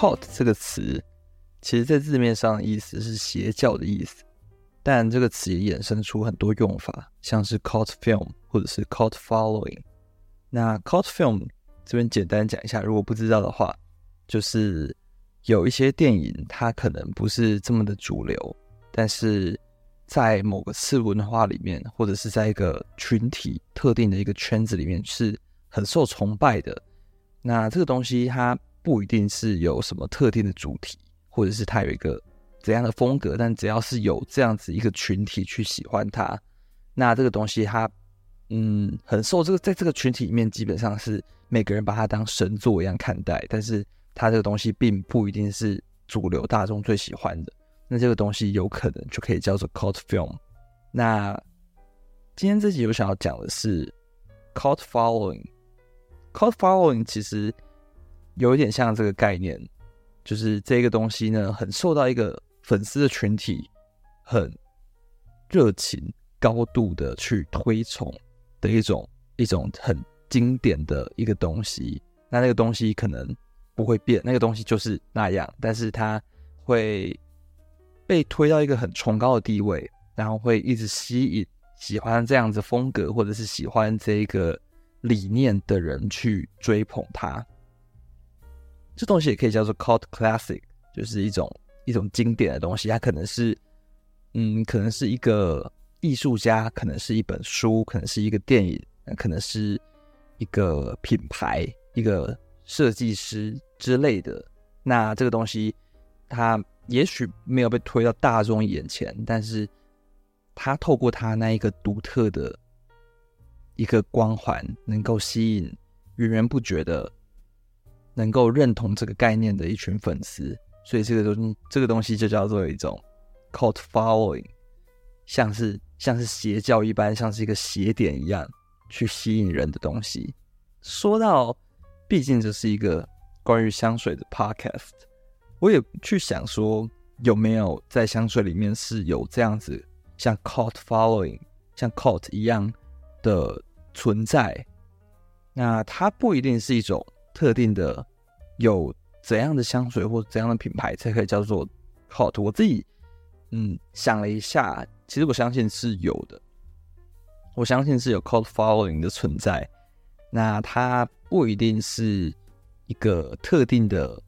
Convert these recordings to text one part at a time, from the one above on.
cult 这个词，其实在字面上的意思是邪教的意思，但这个词也衍生出很多用法，像是 cult film 或者是 cult following。那 cult film 这边简单讲一下，如果不知道的话，就是有一些电影它可能不是这么的主流，但是在某个次文化里面，或者是在一个群体特定的一个圈子里面是很受崇拜的。那这个东西它不一定是有什么特定的主题，或者是它有一个怎样的风格，但只要是有这样子一个群体去喜欢它，那这个东西它嗯很受这个在这个群体里面基本上是每个人把它当神作一样看待，但是它这个东西并不一定是主流大众最喜欢的，那这个东西有可能就可以叫做 cult film。那今天这集我想要讲的是 cult following。cult following 其实有一点像这个概念，就是这个东西呢，很受到一个粉丝的群体很热情、高度的去推崇的一种一种很经典的一个东西。那那个东西可能不会变，那个东西就是那样，但是它会被推到一个很崇高的地位，然后会一直吸引喜欢这样子风格，或者是喜欢这个。理念的人去追捧它，这东西也可以叫做 cult classic，就是一种一种经典的东西。它可能是，嗯，可能是一个艺术家，可能是一本书，可能是一个电影，可能是一个品牌，一个设计师之类的。那这个东西，它也许没有被推到大众眼前，但是它透过它那一个独特的。一个光环能够吸引源源不绝的、能够认同这个概念的一群粉丝，所以这个东这个东西就叫做一种 cult following，像是像是邪教一般，像是一个邪典一样去吸引人的东西。说到，毕竟这是一个关于香水的 podcast，我也去想说，有没有在香水里面是有这样子像 cult following、像 cult 一样的。存在，那它不一定是一种特定的，有怎样的香水或怎样的品牌才可以叫做 cult。我自己嗯想了一下，其实我相信是有的，我相信是有 cult following 的存在。那它不一定是一个特定的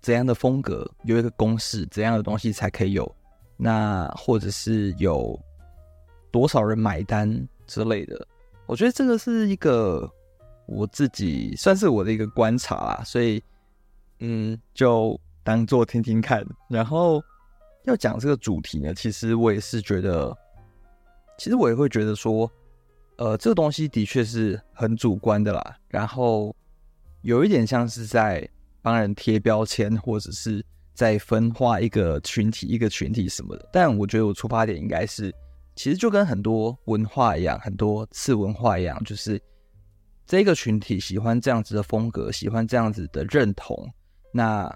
怎样的风格，有一个公式，怎样的东西才可以有，那或者是有多少人买单之类的。我觉得这个是一个我自己算是我的一个观察啦，所以嗯，就当做听听看。然后要讲这个主题呢，其实我也是觉得，其实我也会觉得说，呃，这个东西的确是很主观的啦。然后有一点像是在帮人贴标签，或者是在分化一个群体、一个群体什么的。但我觉得我出发点应该是。其实就跟很多文化一样，很多次文化一样，就是这个群体喜欢这样子的风格，喜欢这样子的认同，那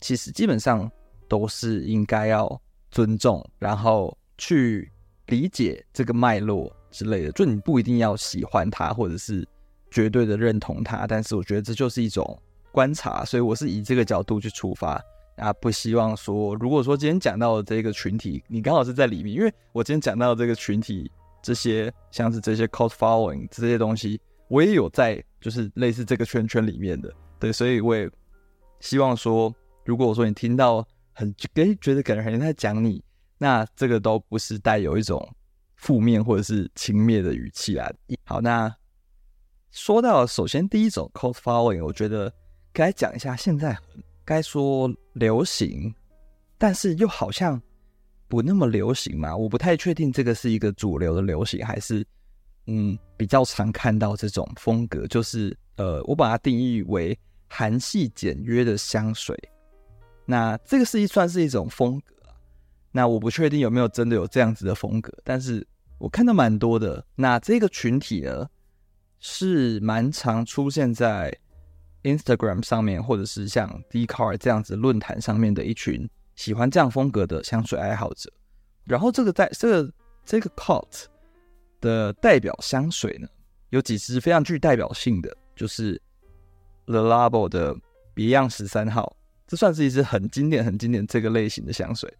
其实基本上都是应该要尊重，然后去理解这个脉络之类的。就你不一定要喜欢他，或者是绝对的认同他，但是我觉得这就是一种观察，所以我是以这个角度去出发。啊，不希望说，如果说今天讲到的这个群体，你刚好是在里面，因为我今天讲到的这个群体，这些像是这些 cult following 这些东西，我也有在，就是类似这个圈圈里面的，对，所以我也希望说，如果我说你听到很诶觉得感觉很像在讲你，那这个都不是带有一种负面或者是轻蔑的语气啦。好，那说到首先第一种 cold following，我觉得该讲一下现在。该说流行，但是又好像不那么流行嘛。我不太确定这个是一个主流的流行，还是嗯比较常看到这种风格。就是呃，我把它定义为韩系简约的香水。那这个是一算是一种风格。那我不确定有没有真的有这样子的风格，但是我看到蛮多的。那这个群体呢，是蛮常出现在。Instagram 上面，或者是像 d c a r 这样子论坛上面的一群喜欢这样风格的香水爱好者，然后这个在这个这个 cult 的代表香水呢，有几支非常具代表性的，就是 Le Labo 的别样十三号，这算是一支很经典、很经典这个类型的香水。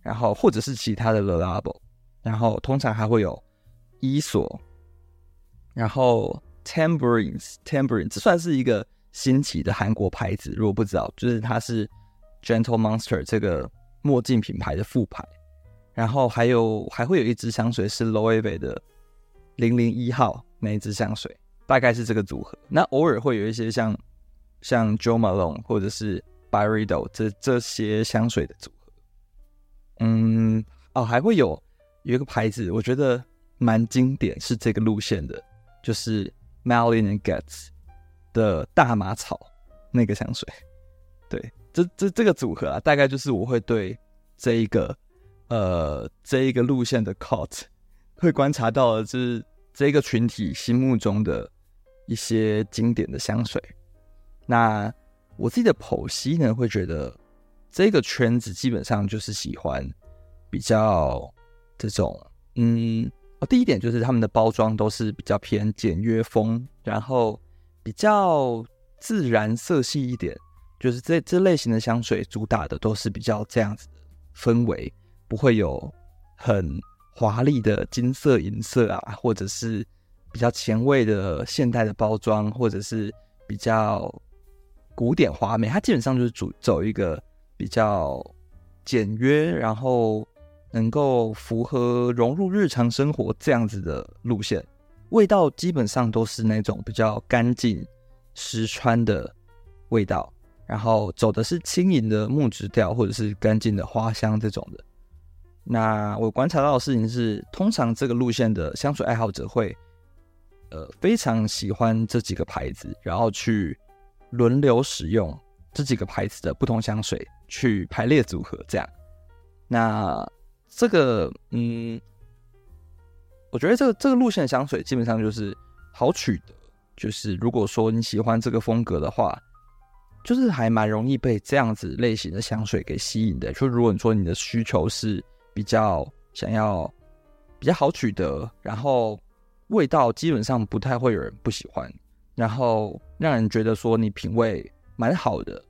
然后或者是其他的 Le Labo，然后通常还会有伊索，然后 Tambourines，Tambourines 这算是一个新奇的韩国牌子，如果不知道，就是它是 Gentle Monster 这个墨镜品牌的副牌。然后还有还会有一支香水是 Loewe 的零零一号那一支香水，大概是这个组合。那偶尔会有一些像像 Jo Malone 或者是 Byredo 这这些香水的组合。嗯，哦，还会有有一个牌子，我觉得蛮经典，是这个路线的，就是 Malin and Getz 的大麻草那个香水。对，这这这个组合啊，大概就是我会对这一个呃这一个路线的 Cult 会观察到的，是这个群体心目中的一些经典的香水。那我自己的剖析呢，会觉得。这个圈子基本上就是喜欢比较这种，嗯，哦，第一点就是他们的包装都是比较偏简约风，然后比较自然色系一点，就是这这类型的香水主打的都是比较这样子的氛围，不会有很华丽的金色、银色啊，或者是比较前卫的现代的包装，或者是比较古典华美，它基本上就是主走一个。比较简约，然后能够符合融入日常生活这样子的路线，味道基本上都是那种比较干净、实穿的味道，然后走的是轻盈的木质调或者是干净的花香这种的。那我观察到的事情是，通常这个路线的香水爱好者会，呃，非常喜欢这几个牌子，然后去轮流使用这几个牌子的不同香水。去排列组合这样，那这个嗯，我觉得这个这个路线的香水基本上就是好取得，就是如果说你喜欢这个风格的话，就是还蛮容易被这样子类型的香水给吸引的。就如果你说你的需求是比较想要比较好取得，然后味道基本上不太会有人不喜欢，然后让人觉得说你品味蛮好的。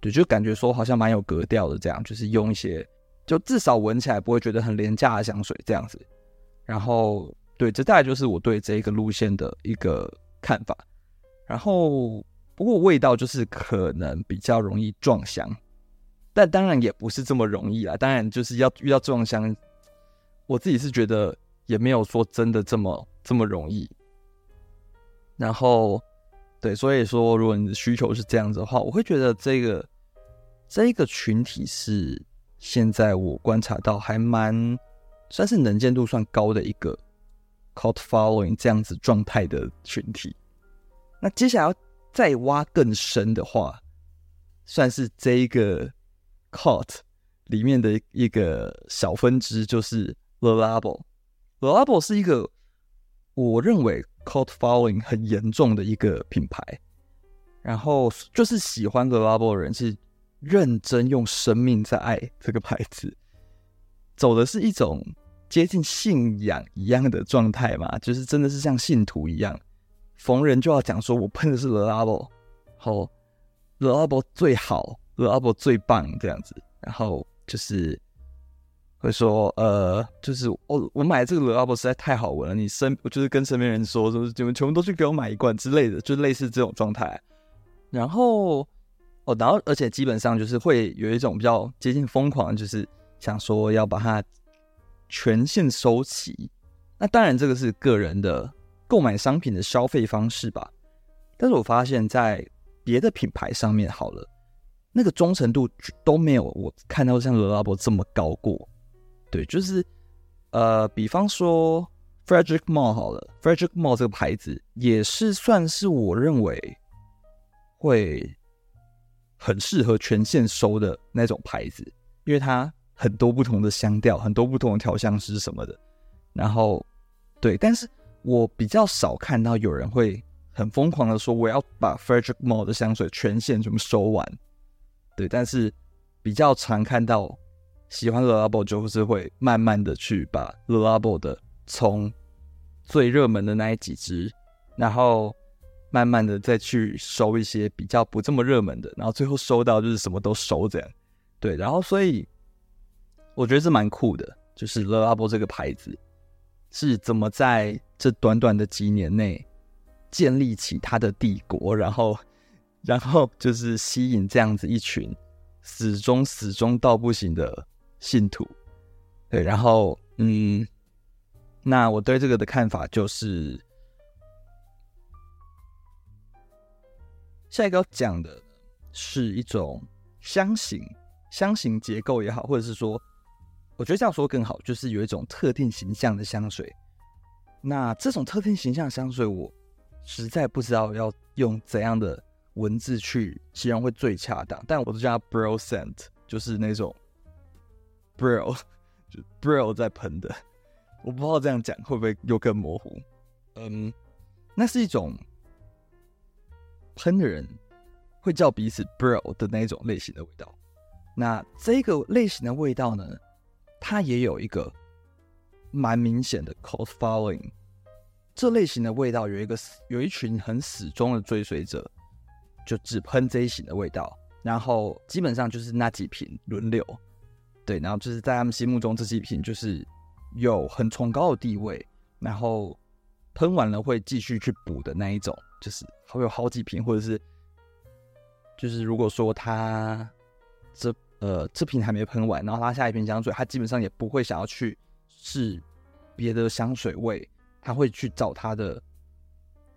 对，就感觉说好像蛮有格调的，这样就是用一些，就至少闻起来不会觉得很廉价的香水这样子。然后，对，这大概就是我对这一个路线的一个看法。然后，不过味道就是可能比较容易撞香，但当然也不是这么容易啦。当然就是要遇到撞香，我自己是觉得也没有说真的这么这么容易。然后，对，所以说如果你的需求是这样子的话，我会觉得这个。这个群体是现在我观察到还蛮算是能见度算高的一个 cult following 这样子状态的群体。那接下来要再挖更深的话，算是这一个 cult 里面的一个小分支，就是 The Label，The Label 是一个我认为 cult following 很严重的一个品牌，然后就是喜欢 The Label 的人是。认真用生命在爱这个牌子，走的是一种接近信仰一样的状态嘛，就是真的是像信徒一样，逢人就要讲说，我喷的是 The Label，好 The Label 最好，Le Labo 最棒这样子，然后就是会说，呃，就是我我买这个 Le Labo 实在太好闻了，你身我就是跟身边人说，说你们全部都去给我买一罐之类的，就类似这种状态，然后。哦，然后而且基本上就是会有一种比较接近疯狂，就是想说要把它全线收齐。那当然这个是个人的购买商品的消费方式吧。但是我发现，在别的品牌上面好了，那个忠诚度都没有我看到像 l 拉 l a 这么高过。对，就是呃，比方说 Frederick m o l l 好了，Frederick m o l l 这个牌子也是算是我认为会。很适合全线收的那种牌子，因为它很多不同的香调，很多不同的调香师什么的。然后，对，但是我比较少看到有人会很疯狂的说我要把 Frederick m o l l 的香水全线全部收完。对，但是比较常看到喜欢 Le Labo 就是会慢慢的去把 Le Labo 的从最热门的那一几只，然后慢慢的再去收一些比较不这么热门的，然后最后收到就是什么都收这样。对，然后所以我觉得这蛮酷的，就是 Le Labo 这个牌子是怎么在这短短的几年内建立起它的帝国，然后然后就是吸引这样子一群死忠死忠到不行的信徒。对，然后嗯。那我对这个的看法就是，下一个要讲的是一种香型，香型结构也好，或者是说，我觉得这样说更好，就是有一种特定形象的香水。那这种特定形象香水，我实在不知道要用怎样的文字去形容会最恰当，但我都叫它 bro scent，就是那种 bro，就 bro 在喷的。我不知道这样讲会不会又更模糊。嗯，那是一种喷的人会叫彼此 bro 的那种类型的味道。那这个类型的味道呢，它也有一个蛮明显的 cult following。这类型的味道有一个有一群很死忠的追随者，就只喷这一型的味道，然后基本上就是那几瓶轮流。对，然后就是在他们心目中这几瓶就是。有很崇高的地位，然后喷完了会继续去补的那一种，就是会有好几瓶，或者是就是如果说他这呃这瓶还没喷完，然后他下一瓶香水，他基本上也不会想要去试别的香水味，他会去找他的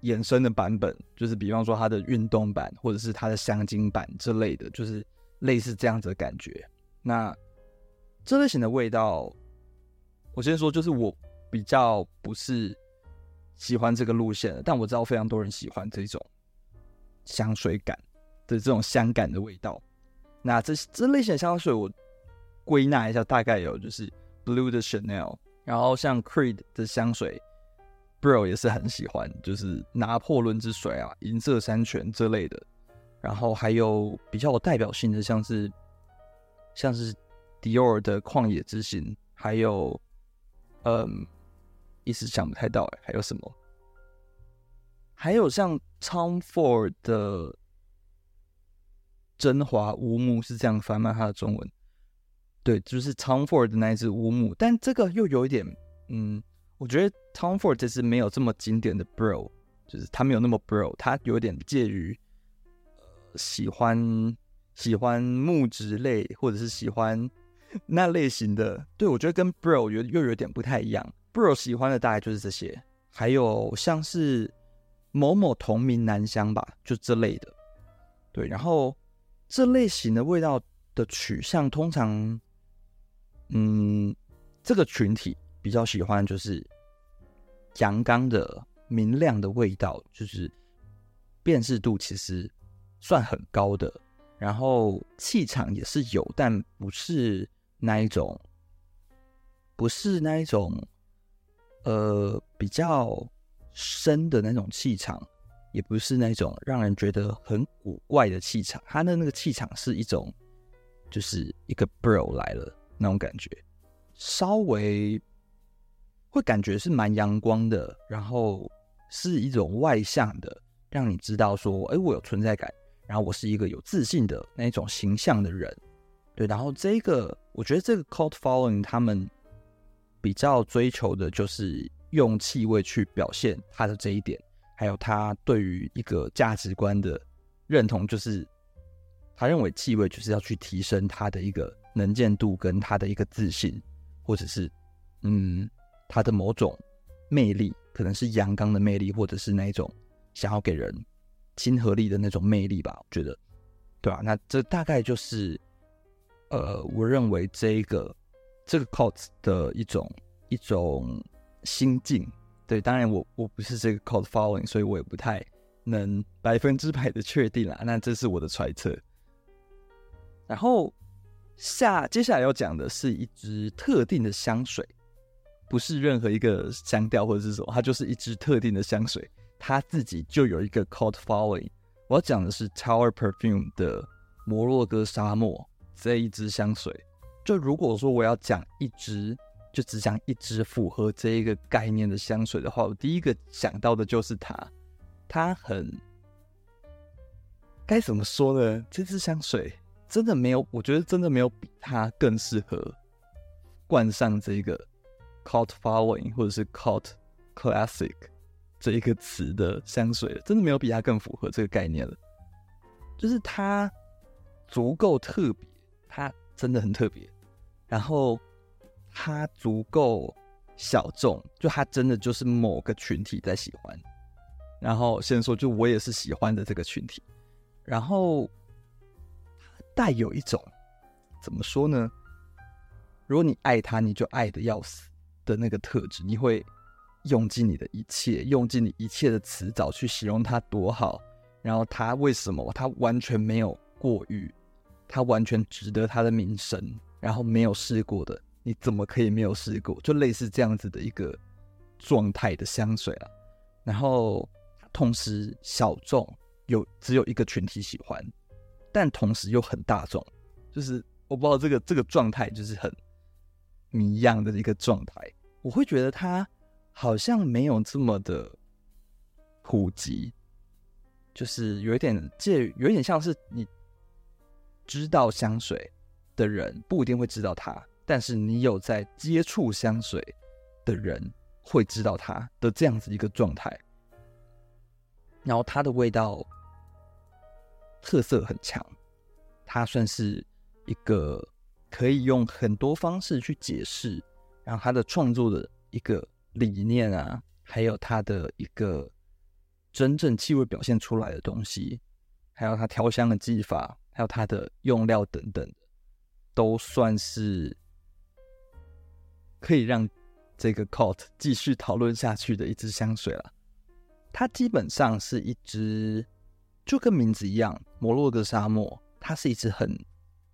衍生的版本，就是比方说它的运动版或者是它的香精版之类的，就是类似这样子的感觉。那这类型的味道。我先说，就是我比较不是喜欢这个路线的，但我知道非常多人喜欢这种香水感的这种香感的味道。那这这类型的香水，我归纳一下，大概有就是 Bleu de Chanel，然后像 Creed 的香水，Bro 也是很喜欢，就是拿破仑之水啊、银色山泉之类的。然后还有比较有代表性的，像是像是 Dior 的旷野之心，还有。嗯，一时想不太到哎，还有什么？还有像 Tom Ford 的真华乌木是这样翻吗？它的中文对，就是 Tom Ford 的那一只乌木，但这个又有一点，嗯，我觉得 Tom Ford 这是没有这么经典的 Bro，就是他没有那么 Bro，他有点介于呃喜欢喜欢木质类，或者是喜欢。那类型的，对，我觉得跟 Bro 有又有点不太一样。Bro 喜欢的大概就是这些，还有像是某某同名男香吧，就这类的。对，然后这类型的味道的取向，通常，嗯，这个群体比较喜欢就是阳刚的、明亮的味道，就是辨识度其实算很高的，然后气场也是有，但不是。那一种不是那一种，呃，比较深的那种气场，也不是那种让人觉得很古怪的气场。他的那个气场是一种，就是一个 bro 来了那种感觉，稍微会感觉是蛮阳光的，然后是一种外向的，让你知道说，哎，我有存在感，然后我是一个有自信的那种形象的人。对，然后这个我觉得这个 cult following 他们比较追求的就是用气味去表现他的这一点，还有他对于一个价值观的认同，就是他认为气味就是要去提升他的一个能见度跟他的一个自信，或者是嗯他的某种魅力，可能是阳刚的魅力，或者是那一种想要给人亲和力的那种魅力吧，我觉得，对吧？那这大概就是。呃，我认为这一个这个 cult 的一种一种心境，对，当然我我不是这个 cult following，所以我也不太能百分之百的确定啦。那这是我的揣测。然后下接下来要讲的是一支特定的香水，不是任何一个香调或者是什么，它就是一支特定的香水，它自己就有一个 cult following。我要讲的是 Tower Perfume 的摩洛哥沙漠。这一支香水，就如果说我要讲一支，就只讲一支符合这一个概念的香水的话，我第一个想到的就是它。它很该怎么说呢？这支香水真的没有，我觉得真的没有比它更适合冠上这个 cult following 或者是 cult classic 这一个词的香水，真的没有比它更符合这个概念了。就是它足够特别，它真的很特别，然后它足够小众，就它真的就是某个群体在喜欢。然后先说，就我也是喜欢的这个群体。然后带有一种怎么说呢？如果你爱他，你就爱的要死的那个特质，你会用尽你的一切，用尽你一切的词藻去形容他多好。然后他为什么？他完全没有过誉，他完全值得他的名声。然后没有试过的，你怎么可以没有试过？就类似这样子的一个状态的香水啊。然后。同时小众，有只有一个群体喜欢，但同时又很大众，就是我不知道这个这个状态就是很谜一样的一个状态。我会觉得它好像没有这么的普及，就是有一点介，有点像是你知道香水的人不一定会知道它，但是你有在接触香水的人会知道它的这样子一个状态。然后它的味道特色很强，它算是一个可以用很多方式去解释，然后他的创作的一个理念啊，还有他的一个真正气味表现出来的东西，还有他调香的技法，还有他的用料等等，都算是可以让这个 cult 继续讨论下去的一支香水了。它基本上是一支，就跟名字一样，摩洛哥沙漠。它是一支很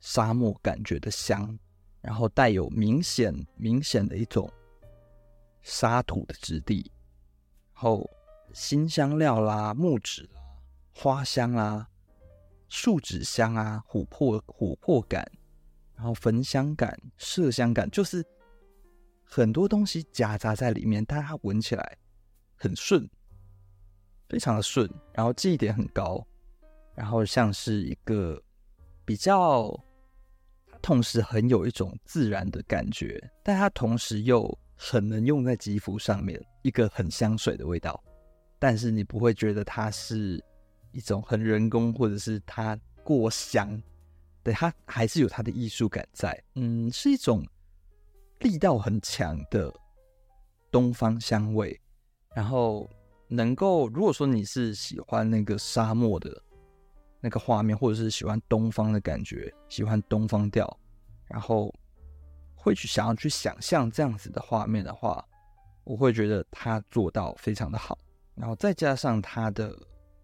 沙漠感觉的香，然后带有明显明显的一种沙土的质地，然后辛香料啦、木质啦、花香啦、树脂香啊、琥珀琥珀感，然后焚香感、麝香感，就是很多东西夹杂在里面，但它闻起来很顺。非常的顺，然后记忆点很高，然后像是一个比较，同时很有一种自然的感觉，但它同时又很能用在肌肤上面，一个很香水的味道，但是你不会觉得它是一种很人工或者是它过香，对，它还是有它的艺术感在，嗯，是一种力道很强的东方香味，然后。能够，如果说你是喜欢那个沙漠的那个画面，或者是喜欢东方的感觉，喜欢东方调，然后会去想要去想象这样子的画面的话，我会觉得他做到非常的好。然后再加上他的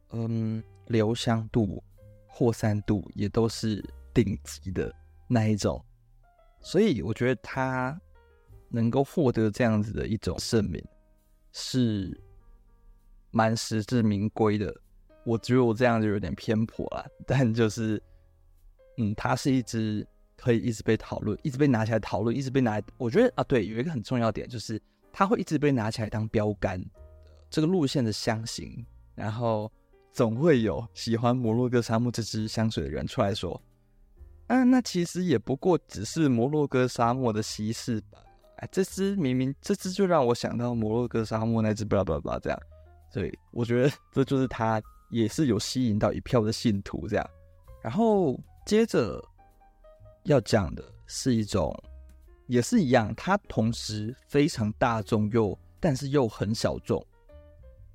嗯留香度、扩散度也都是顶级的那一种，所以我觉得他能够获得这样子的一种盛名是。蛮实至名归的，我觉得我这样就有点偏颇了，但就是，嗯，它是一支可以一直被讨论、一直被拿起来讨论、一直被拿。我觉得啊，对，有一个很重要点就是，它会一直被拿起来当标杆，这个路线的香型，然后总会有喜欢摩洛哥沙漠这支香水的人出来说，啊，那其实也不过只是摩洛哥沙漠的稀释版，哎，这支明明这支就让我想到摩洛哥沙漠那支，巴拉巴拉这样。对，我觉得这就是他也是有吸引到一票的信徒这样。然后接着要讲的是一种，也是一样，它同时非常大众又但是又很小众，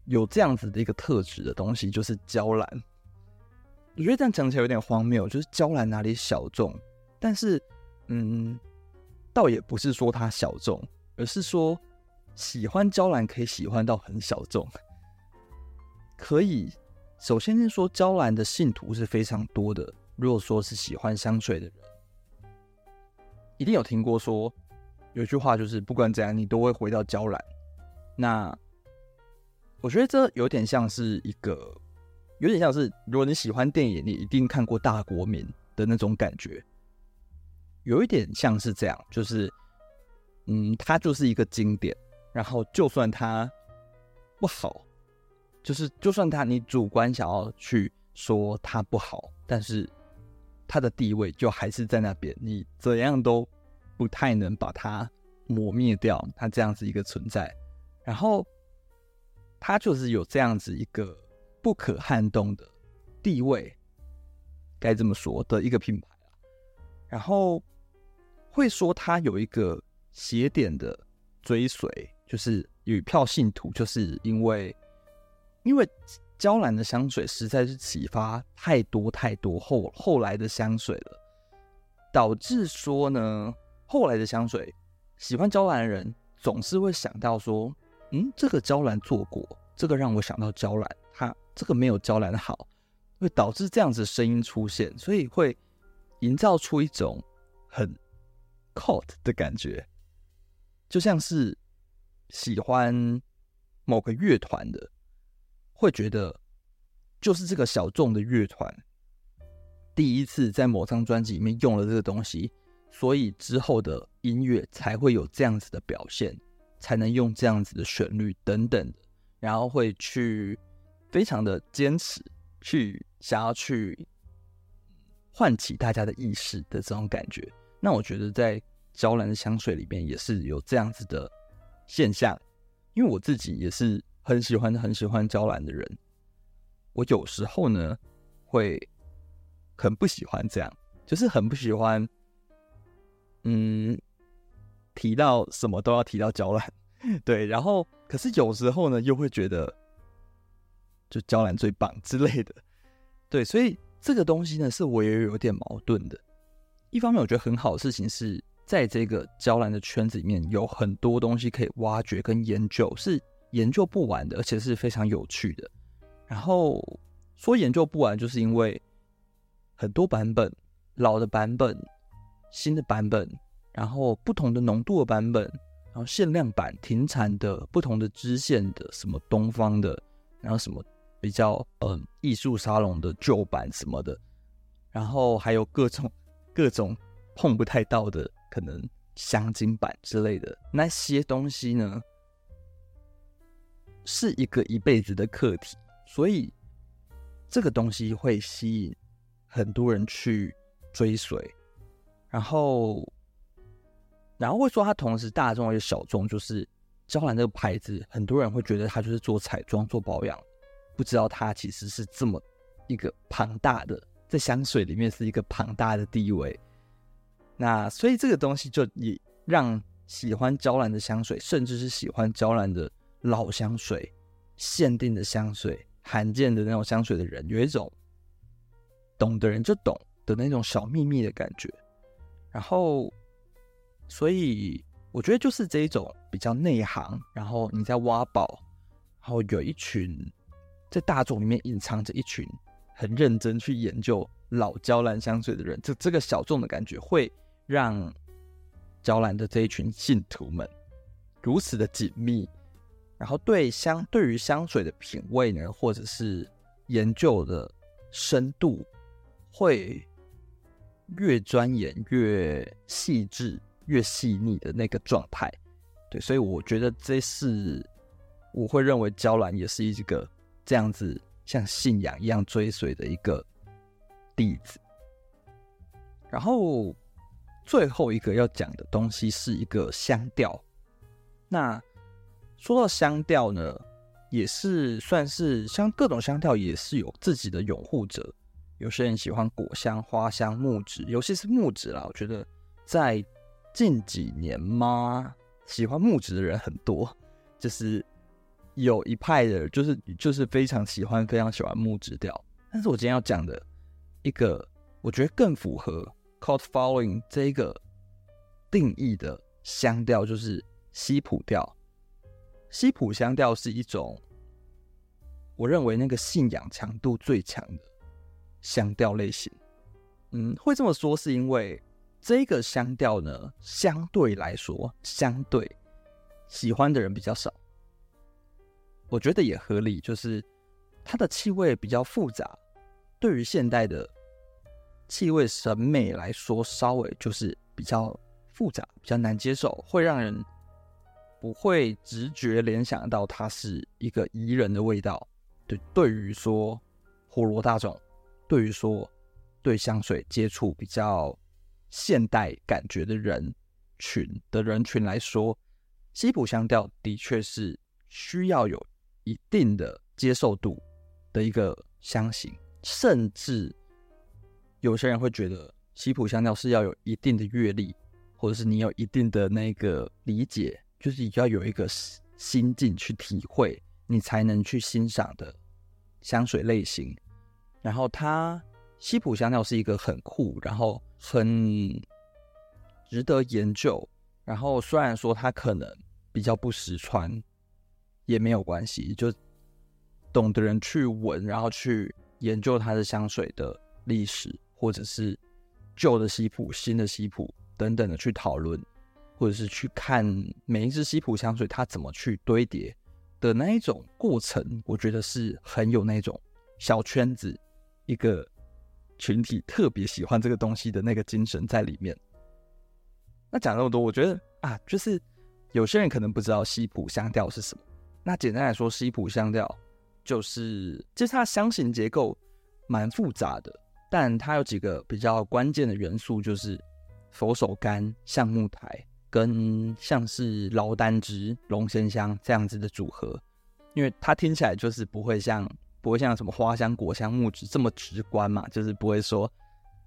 有这样子的一个特质的东西，就是娇兰。我觉得这样讲起来有点荒谬，就是娇兰哪里小众？但是，嗯，倒也不是说它小众，而是说喜欢娇兰可以喜欢到很小众。可以，首先先说娇兰的信徒是非常多的。如果说是喜欢香水的人，一定有听过说有句话，就是不管怎样，你都会回到娇兰。那我觉得这有点像是一个，有点像是如果你喜欢电影，你一定看过《大国民》的那种感觉，有一点像是这样，就是嗯，它就是一个经典。然后就算它不好。就是，就算他你主观想要去说他不好，但是他的地位就还是在那边，你怎样都不太能把它磨灭掉，他这样子一个存在。然后他就是有这样子一个不可撼动的地位，该这么说的一个品牌啊。然后会说他有一个邪点的追随，就是与票信徒，就是因为因为。娇兰的香水实在是启发太多太多后后来的香水了，导致说呢，后来的香水喜欢娇兰的人总是会想到说，嗯，这个娇兰做过，这个让我想到娇兰，它这个没有娇兰好，会导致这样子声音出现，所以会营造出一种很 cult 的感觉，就像是喜欢某个乐团的。会觉得，就是这个小众的乐团第一次在某张专辑里面用了这个东西，所以之后的音乐才会有这样子的表现，才能用这样子的旋律等等，然后会去非常的坚持，去想要去唤起大家的意识的这种感觉。那我觉得在娇兰的香水里面也是有这样子的现象，因为我自己也是。很喜欢很喜欢娇兰的人，我有时候呢会很不喜欢这样，就是很不喜欢，嗯，提到什么都要提到娇兰，对，然后可是有时候呢又会觉得，就娇兰最棒之类的，对，所以这个东西呢是我也有点矛盾的。一方面我觉得很好的事情是在这个娇兰的圈子里面有很多东西可以挖掘跟研究，是。研究不完的，而且是非常有趣的。然后说研究不完，就是因为很多版本，老的版本、新的版本，然后不同的浓度的版本，然后限量版停产的、不同的支线的，什么东方的，然后什么比较嗯艺术沙龙的旧版什么的，然后还有各种各种碰不太到的，可能镶金版之类的那些东西呢。是一个一辈子的课题，所以这个东西会吸引很多人去追随，然后，然后会说它同时大众也小众，就是娇兰这个牌子，很多人会觉得它就是做彩妆、做保养，不知道它其实是这么一个庞大的，在香水里面是一个庞大的地位。那所以这个东西就也让喜欢娇兰的香水，甚至是喜欢娇兰的。老香水、限定的香水、罕见的那种香水的人，有一种懂的人就懂的那种小秘密的感觉。然后，所以我觉得就是这一种比较内行，然后你在挖宝，然后有一群在大众里面隐藏着一群很认真去研究老娇兰香水的人，这这个小众的感觉会让娇兰的这一群信徒们如此的紧密。然后对香，对于香水的品味呢，或者是研究的深度，会越钻研越细致、越细腻的那个状态。对，所以我觉得这是我会认为娇兰也是一个这样子像信仰一样追随的一个弟子。然后最后一个要讲的东西是一个香调，那。说到香调呢，也是算是像各种香调也是有自己的拥护者。有些人喜欢果香、花香、木质，尤其是木质啦。我觉得在近几年嘛，喜欢木质的人很多，就是有一派的，就是就是非常喜欢、非常喜欢木质调。但是我今天要讲的一个，我觉得更符合 cult following 这一个定义的香调，就是西普调。西普香调是一种，我认为那个信仰强度最强的香调类型。嗯，会这么说是因为这个香调呢，相对来说，相对喜欢的人比较少。我觉得也合理，就是它的气味比较复杂，对于现代的气味审美来说，稍微就是比较复杂，比较难接受，会让人。不会直觉联想到它是一个宜人的味道，对，对于说火罗大众对于说对香水接触比较现代感觉的人群的人群来说，西普香调的确是需要有一定的接受度的一个香型，甚至有些人会觉得西普香调是要有一定的阅历，或者是你有一定的那个理解，就是要有一个心境去体会，你才能去欣赏的香水类型。然后它西普香料是一个很酷，然后很值得研究。然后虽然说它可能比较不实穿，也没有关系，就懂的人去闻，然后去研究它的香水的历史，或者是旧的西普、新的西普等等的去讨论。或者是去看每一支西普香水，它怎么去堆叠的那一种过程，我觉得是很有那种小圈子一个群体特别喜欢这个东西的那个精神在里面。那讲那么多，我觉得啊，就是有些人可能不知道西普香调是什么。那简单来说，西普香调就是，其实它香型结构蛮复杂的，但它有几个比较关键的元素，就是佛手柑、橡木苔。跟像是劳丹脂、龙涎香这样子的组合，因为它听起来就是不会像不会像什么花香、果香、木质这么直观嘛，就是不会说，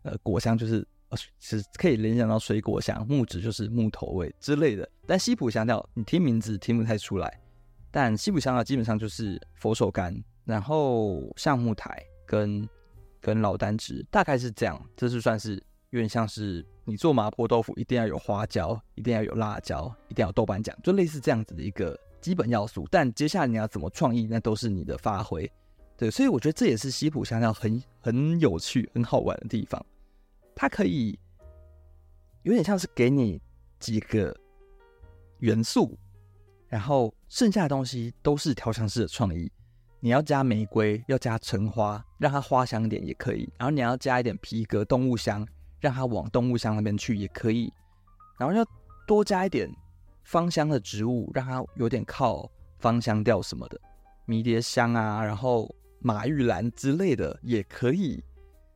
呃，果香就是呃是可以联想到水果香，木质就是木头味之类的。但西普香调你听名字听不太出来，但西普香调基本上就是佛手柑，然后橡木苔跟跟劳丹脂，大概是这样，这是算是有点像是。你做麻婆豆腐一定要有花椒，一定要有辣椒，一定要有豆瓣酱，就类似这样子的一个基本要素。但接下来你要怎么创意，那都是你的发挥。对，所以我觉得这也是西普香料很很有趣、很好玩的地方。它可以有点像是给你几个元素，然后剩下的东西都是调香师的创意。你要加玫瑰，要加橙花，让它花香点也可以。然后你要加一点皮革、动物香。让它往动物香那边去也可以，然后要多加一点芳香的植物，让它有点靠芳香调什么的，迷迭香啊，然后马玉兰之类的也可以。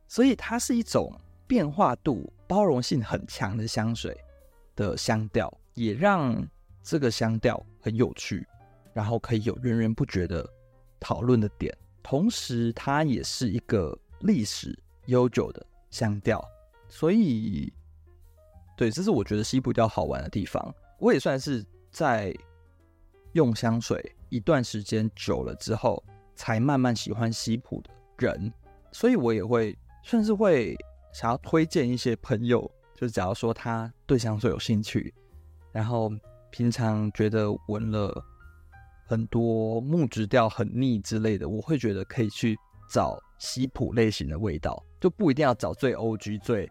所以它是一种变化度、包容性很强的香水的香调，也让这个香调很有趣，然后可以有源源不绝的讨论的点。同时，它也是一个历史悠久的香调。所以，对，这是我觉得西普调好玩的地方。我也算是在用香水一段时间久了之后，才慢慢喜欢西普的人。所以我也会算是会想要推荐一些朋友，就是假如说他对香水有兴趣，然后平常觉得闻了很多木质调很腻之类的，我会觉得可以去找西普类型的味道，就不一定要找最 OG 最。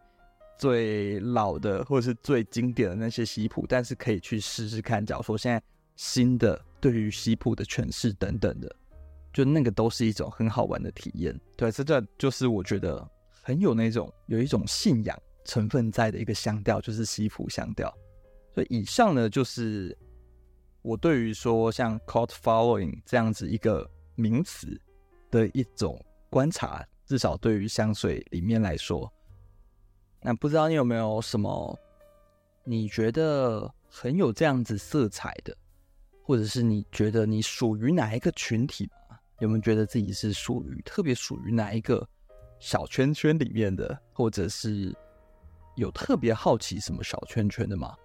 最老的或者是最经典的那些西普，但是可以去试试看。假如说现在新的对于西普的诠释等等的，就那个都是一种很好玩的体验。对，这这就是我觉得很有那种有一种信仰成分在的一个香调，就是西普香调。所以以上呢，就是我对于说像 cult following 这样子一个名词的一种观察，至少对于香水里面来说。那不知道你有没有什么你觉得很有这样子色彩的，或者是你觉得你属于哪一个群体？有没有觉得自己是属于特别属于哪一个小圈圈里面的，或者是有特别好奇什么小圈圈的吗？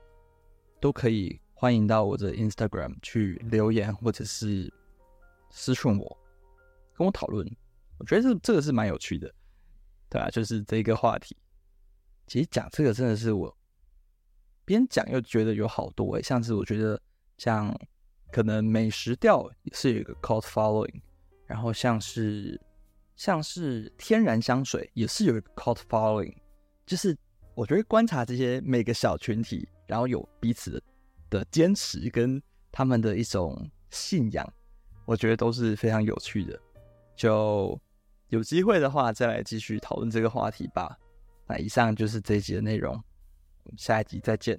都可以欢迎到我的 Instagram 去留言，或者是私信我，跟我讨论。我觉得这这个是蛮有趣的，对啊，就是这个话题。其实讲这个真的是我边讲又觉得有好多诶，像是我觉得像可能美食调也是有一个 cult following，然后像是像是天然香水也是有一个 cult following，就是我觉得观察这些每个小群体，然后有彼此的的坚持跟他们的一种信仰，我觉得都是非常有趣的。就有机会的话，再来继续讨论这个话题吧。那以上就是这一集的内容，我们下一集再见。